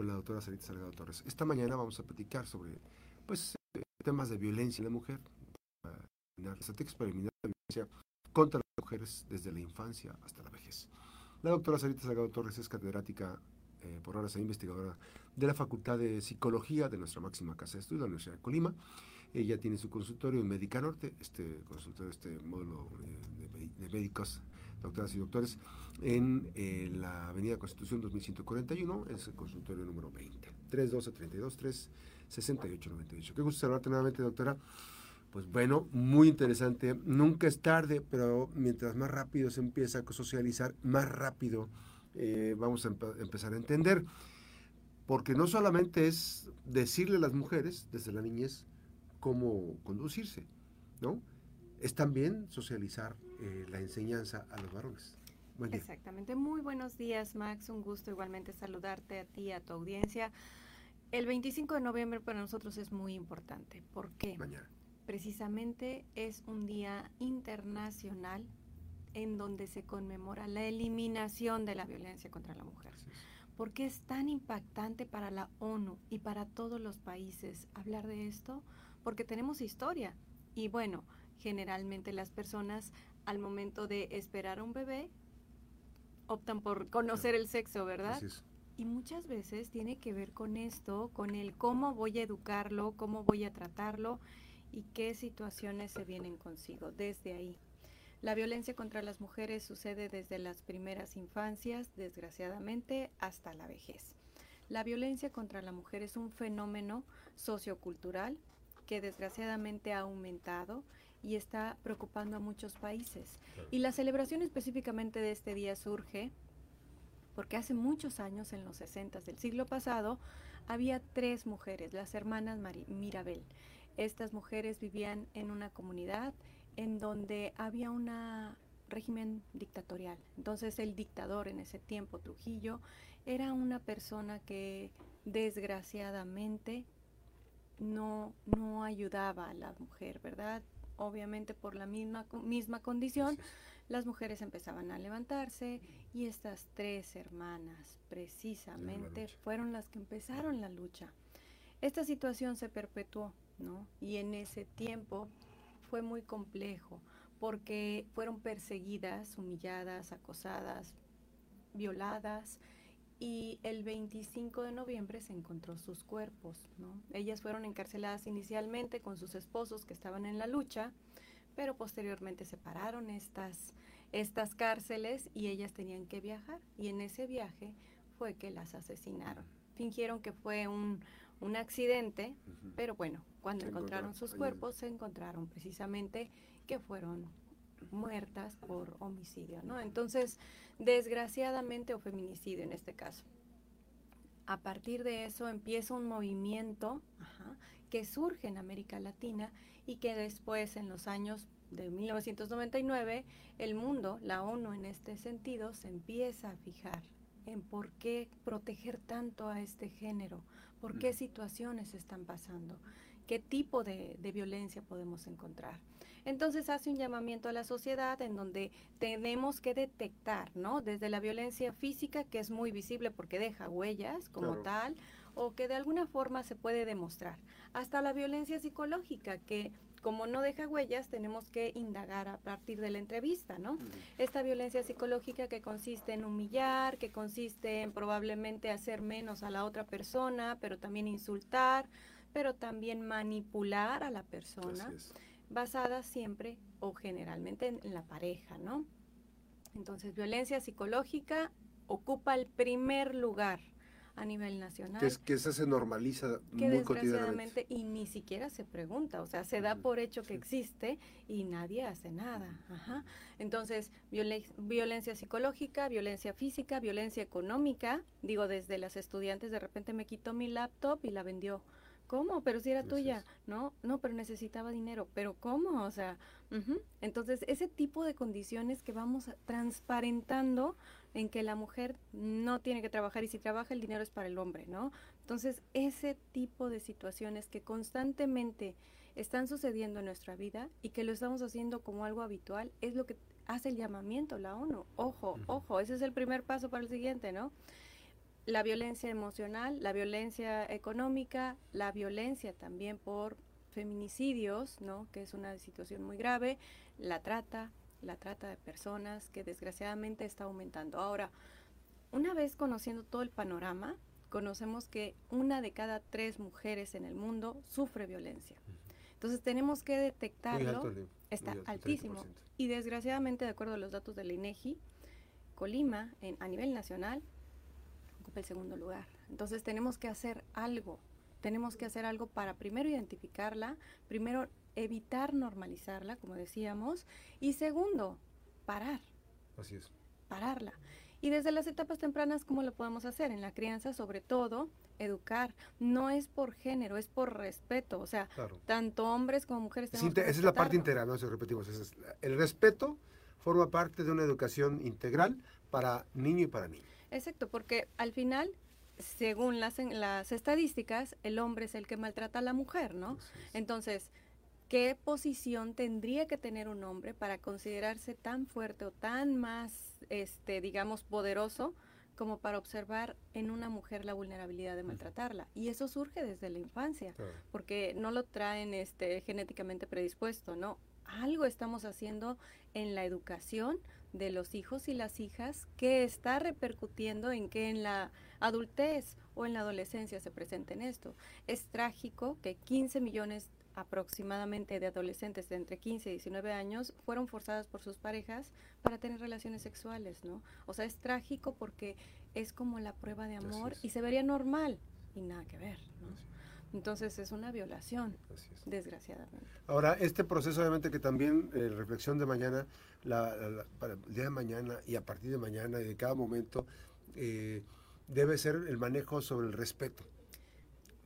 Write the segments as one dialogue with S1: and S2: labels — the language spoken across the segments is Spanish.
S1: con la doctora Sarita Salgado Torres. Esta mañana vamos a platicar sobre pues, temas de violencia en la mujer, la estrategia para eliminar la violencia contra las mujeres desde la infancia hasta la vejez. La doctora Sarita Salgado Torres es catedrática eh, por horas e investigadora de la Facultad de Psicología de nuestra máxima casa de estudio, la Universidad de Colima. Ella tiene su consultorio en Médica Norte, este consultorio, este módulo eh, de, médicos, doctoras y doctores, en eh, la Avenida Constitución 2141, es el consultorio número 20, 312 32 3 68 98. Qué gusto saludarte nuevamente, doctora. Pues bueno, muy interesante. Nunca es tarde, pero mientras más rápido se empieza a socializar, más rápido eh, vamos a empezar a entender. Porque no solamente es decirle a las mujeres desde la niñez cómo conducirse, ¿no? Es también socializar eh, la enseñanza a los varones.
S2: Exactamente. Muy buenos días, Max. Un gusto igualmente saludarte a ti, a tu audiencia. El 25 de noviembre para nosotros es muy importante. ¿Por qué?
S1: Mañana
S2: precisamente es un día internacional en donde se conmemora la eliminación de la violencia contra la mujer. ¿Por qué es tan impactante para la ONU y para todos los países hablar de esto? Porque tenemos historia. Y bueno, generalmente las personas al momento de esperar a un bebé optan por conocer el sexo, ¿verdad? Y muchas veces tiene que ver con esto, con el cómo voy a educarlo, cómo voy a tratarlo y qué situaciones se vienen consigo desde ahí. La violencia contra las mujeres sucede desde las primeras infancias, desgraciadamente, hasta la vejez. La violencia contra la mujer es un fenómeno sociocultural que desgraciadamente ha aumentado y está preocupando a muchos países. Y la celebración específicamente de este día surge porque hace muchos años, en los 60 del siglo pasado, había tres mujeres, las hermanas Mirabel. Estas mujeres vivían en una comunidad en donde había un régimen dictatorial. Entonces el dictador en ese tiempo, Trujillo, era una persona que desgraciadamente no, no ayudaba a la mujer, ¿verdad? Obviamente por la misma, misma condición, las mujeres empezaban a levantarse y estas tres hermanas precisamente fueron las que empezaron la lucha. Esta situación se perpetuó y en ese tiempo fue muy complejo porque fueron perseguidas, humilladas, acosadas, violadas y el 25 de noviembre se encontró sus cuerpos, Ellas fueron encarceladas inicialmente con sus esposos que estaban en la lucha, pero posteriormente separaron estas, estas cárceles y ellas tenían que viajar y en ese viaje fue que las asesinaron. Fingieron que fue un, un accidente, pero bueno, cuando encontraron sus cuerpos se encontraron precisamente que fueron muertas por homicidio, ¿no? Entonces, desgraciadamente, o feminicidio en este caso. A partir de eso empieza un movimiento que surge en América Latina y que después, en los años de 1999, el mundo, la ONU en este sentido, se empieza a fijar en por qué proteger tanto a este género, por qué situaciones están pasando, qué tipo de, violencia podemos encontrar. Entonces hace un llamamiento a la sociedad en donde tenemos que detectar, ¿no? Desde la violencia física, que es muy visible porque deja huellas como tal, o que de alguna forma se puede demostrar, hasta la violencia psicológica, que como no deja huellas, tenemos que indagar a partir de la entrevista, ¿no? Esta violencia psicológica que consiste en humillar, que consiste en probablemente hacer menos a la otra persona, pero también insultar, pero también manipular a la persona, basada siempre o generalmente en la pareja, ¿no? Entonces, violencia psicológica ocupa el primer lugar a nivel nacional.
S1: Que, es, que eso se normaliza
S2: que muy desgraciadamente y ni siquiera se pregunta, o sea, se da por hecho que existe y nadie hace nada. Ajá. Entonces, violencia psicológica, violencia física, violencia económica, digo, desde las estudiantes de repente me quitó mi laptop y la vendió. ¿Cómo? Pero si era tuya. No, no, pero necesitaba dinero. ¿Pero cómo? O sea, entonces ese tipo de condiciones que vamos transparentando en que la mujer no tiene que trabajar y si trabaja el dinero es para el hombre, ¿no? Entonces, ese tipo de situaciones que constantemente están sucediendo en nuestra vida y que lo estamos haciendo como algo habitual es lo que hace el llamamiento la ONU. Ojo, ojo, ese es el primer paso para el siguiente, ¿no? la violencia emocional, la violencia económica, la violencia también por feminicidios, ¿no? que es una situación muy grave, la trata, la trata de personas que desgraciadamente está aumentando. Ahora, una vez conociendo todo el panorama, conocemos que una de cada tres mujeres en el mundo sufre violencia. Entonces tenemos que detectarlo. está altísimo. Y desgraciadamente, de acuerdo a los datos de la INEGI, Colima, en, a nivel nacional, ocupa el segundo lugar. Entonces tenemos que hacer algo. Tenemos que hacer algo para primero identificarla, primero evitar normalizarla, como decíamos, y segundo, parar.
S1: Así es.
S2: Pararla. Y desde las etapas tempranas, ¿cómo lo podemos hacer? En la crianza, sobre todo, educar. No es por género, es por respeto. O sea, tanto hombres como mujeres.
S1: esa es la parte integral, no se repetimos. el respeto forma parte de una educación integral para niño y para niña.
S2: Exacto, porque al final según las, las estadísticas, el hombre es el que maltrata a la mujer, ¿no? Entonces, ¿qué posición tendría que tener un hombre para considerarse tan fuerte o tan más, este, digamos, poderoso como para observar en una mujer la vulnerabilidad de maltratarla? Y eso surge desde la infancia, porque no lo traen este, genéticamente predispuesto, ¿no? Algo estamos haciendo en la educación de los hijos y las hijas que está repercutiendo en que en la adultez o en la adolescencia se presenten esto. Es trágico que 15 millones aproximadamente de adolescentes de entre 15 y 19 años fueron forzadas por sus parejas para tener relaciones sexuales, ¿no? O sea, es trágico porque es como la prueba de amor y se vería normal y nada que ver, ¿no? Entonces es una violación, desgraciadamente.
S1: Ahora, este proceso obviamente que también, eh, reflexión de mañana, para el día de mañana y a partir de mañana y de cada momento, eh, debe ser el manejo sobre el respeto.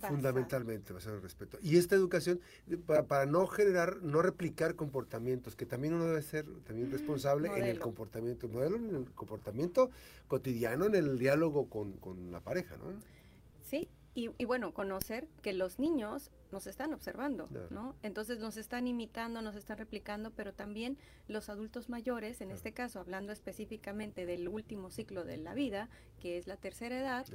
S1: Fundamentalmente va a ser el respeto. Y esta educación, para, no generar, no replicar comportamientos, que también uno debe ser también responsable en el comportamiento, modelo, en el comportamiento cotidiano, en el diálogo con, con la pareja, ¿no?
S2: Sí, y, bueno, conocer que los niños nos están observando, ¿no? Entonces nos están imitando, nos están replicando, pero también los adultos mayores, en este caso hablando específicamente del último ciclo de la vida, que es la tercera edad,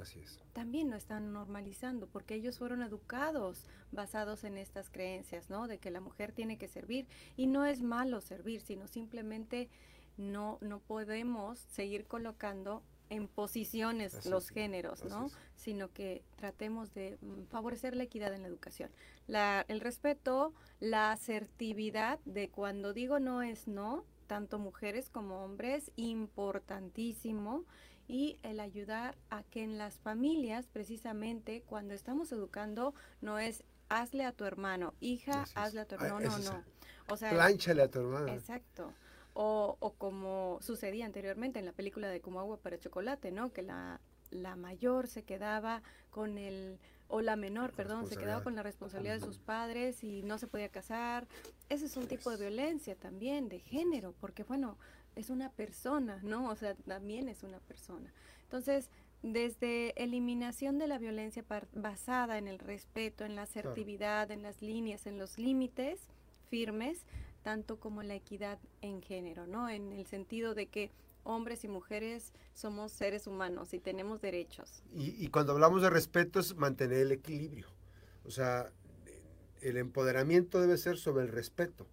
S2: también lo están normalizando, porque ellos fueron educados basados en estas creencias, ¿no? De que la mujer tiene que servir y no es malo servir, sino simplemente no, no podemos seguir colocando en posiciones los géneros, ¿no? Sino que tratemos de mm, favorecer la equidad en la educación. La, el respeto, la asertividad de cuando digo no es no, tanto mujeres como hombres, importantísimo. Y el ayudar a que en las familias, precisamente, cuando estamos educando, no es hazle a tu hermano, hija, hazle a tu hermano, no, no, no.
S1: O sea, plánchale a tu hermano.
S2: Exacto. O, o como sucedía anteriormente en la película de Como agua para chocolate, ¿no? Que la, la mayor se quedaba con el, o la menor, perdón, se quedaba con la responsabilidad de sus padres y no se podía casar. Ese es un tipo de violencia también, de género, porque bueno, es una persona, ¿no? O sea, también es una persona. Entonces, desde eliminación de la violencia basada en el respeto, en la asertividad, en las líneas, en los límites firmes, tanto como la equidad en género, ¿no? En el sentido de que hombres y mujeres somos seres humanos y tenemos derechos.
S1: Y, cuando hablamos de respeto es mantener el equilibrio. O sea, el empoderamiento debe ser sobre el respeto.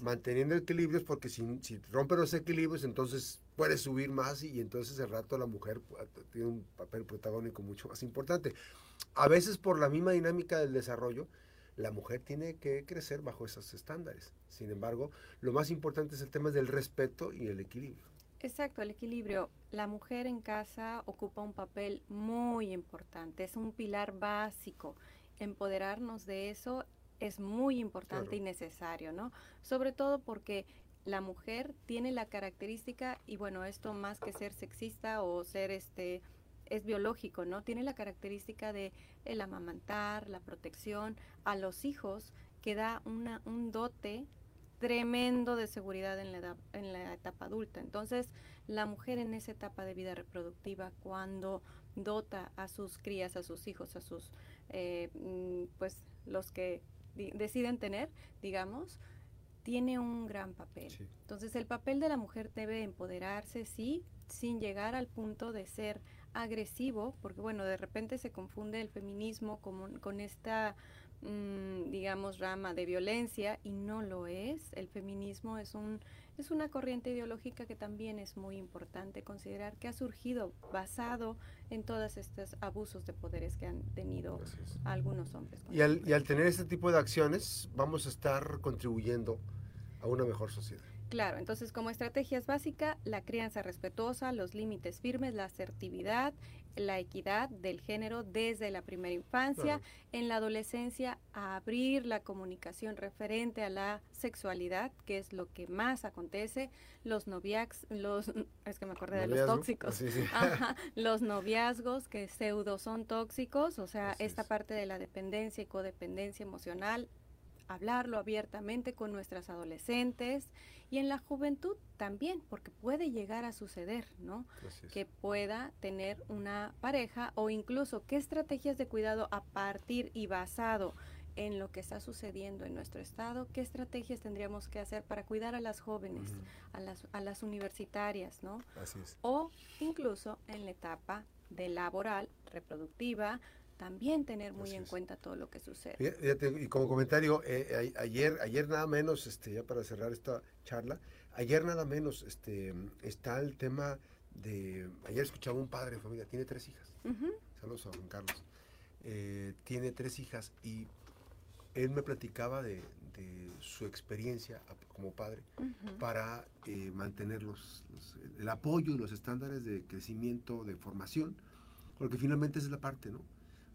S1: Manteniendo el equilibrio es porque si, si rompen los equilibrios, entonces puede subir más y, entonces el rato la mujer tiene un papel protagónico mucho más importante. A veces por la misma dinámica del desarrollo, la mujer tiene que crecer bajo esos estándares. Sin embargo, lo más importante es el tema del respeto y el equilibrio.
S2: Exacto, el equilibrio. La mujer en casa ocupa un papel muy importante, es un pilar básico. Empoderarnos de eso es muy importante y necesario, ¿no? Sobre todo porque la mujer tiene la característica, y bueno, esto más que ser sexista o ser este es biológico, ¿no? Tiene la característica de el amamantar, la protección a los hijos, que da una, un dote tremendo de seguridad en la, en la etapa adulta. Entonces, la mujer en esa etapa de vida reproductiva, cuando dota a sus crías, a sus hijos, a sus, eh, mm, pues, los que deciden tener, digamos, tiene un gran papel. Entonces, el papel de la mujer debe empoderarse, sí, sin llegar al punto de ser agresivo, porque bueno, de repente se confunde el feminismo con, con esta mm, digamos, rama de violencia y no lo es. El feminismo es, un, es una corriente ideológica que también es muy importante considerar que ha surgido basado en todos estos abusos de poderes que han tenido algunos hombres.
S1: Y al, y al tener este tipo de acciones vamos a estar contribuyendo a una mejor sociedad.
S2: Claro, entonces como estrategia es básica, la crianza respetuosa, los límites firmes, la asertividad, la equidad del género desde la primera infancia, en la adolescencia abrir la comunicación referente a la sexualidad, que es lo que más acontece, los los es que me acordé de los tóxicos, los noviazgos que pseudo son tóxicos, o sea, esta parte de la dependencia y codependencia emocional hablarlo abiertamente con nuestras adolescentes y en la juventud también, porque puede llegar a suceder, ¿no? Que pueda tener una pareja o incluso qué estrategias de cuidado a partir y basado en lo que está sucediendo en nuestro estado, qué estrategias tendríamos que hacer para cuidar a las jóvenes, a, las, a las universitarias, ¿no?
S1: Así es.
S2: O incluso en la etapa de laboral, reproductiva, también tener muy en cuenta todo lo que sucede.
S1: y como comentario, eh, ayer, ayer nada menos, este, ya para cerrar esta charla, ayer nada menos este, está el tema de, ayer escuchaba un padre de familia, tiene tres hijas, saludos a Juan Carlos, eh, tiene tres hijas y él me platicaba de, su experiencia como padre para eh, mantener los, el apoyo y los estándares de crecimiento, de formación, porque finalmente esa es la parte, ¿no?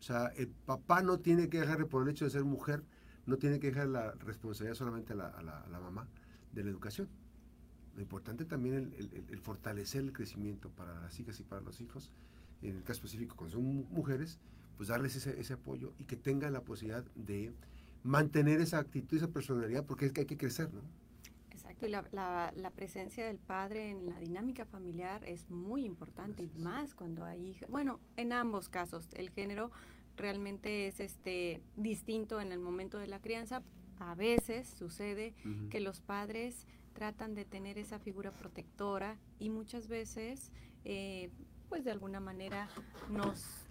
S1: O sea, el papá no tiene que dejarle por el hecho de ser mujer, no tiene que dejar la responsabilidad solamente a la, mamá de la educación. Lo importante también es el, fortalecer el crecimiento para las hijas y para los hijos, en el caso específico cuando son mujeres, pues darles ese, ese apoyo y que tengan la posibilidad de mantener esa actitud, esa personalidad, porque es que hay que crecer, ¿no?
S2: Exacto, y la, la, presencia del padre en la dinámica familiar es muy importante, y más cuando hay hijas. Bueno, en ambos casos, el género realmente es este distinto en el momento de la crianza. A veces sucede que los padres tratan de tener esa figura protectora y muchas veces, eh, pues de alguna manera nos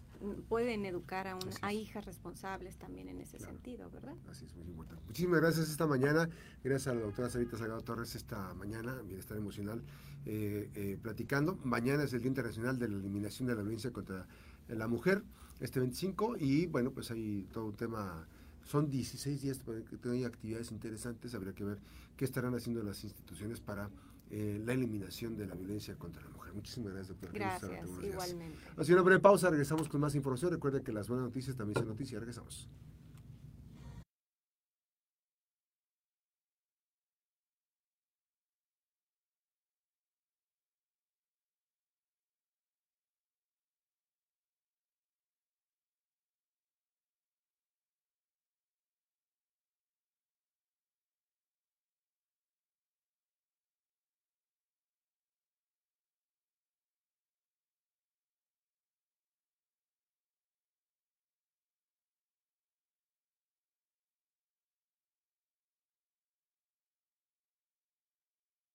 S2: pueden educar a, a hijas responsables también en ese sentido, ¿verdad?
S1: Así es, muy importante. Muchísimas gracias esta mañana, gracias a la doctora Sarita Salgado Torres esta mañana, Bienestar Emocional, eh, eh, platicando. Mañana es el Día Internacional de la Eliminación de la Violencia contra la Mujer, este 25, y bueno, pues hay todo un tema son 16 días, que hay actividades interesantes, habría que ver qué estarán haciendo las instituciones para eh, la eliminación de la violencia contra la mujer. Muchísimas gracias, doctora.
S2: Gracias, igualmente.
S1: Así una breve pausa, regresamos con más información. Recuerde que las buenas noticias también son noticias. Regresamos.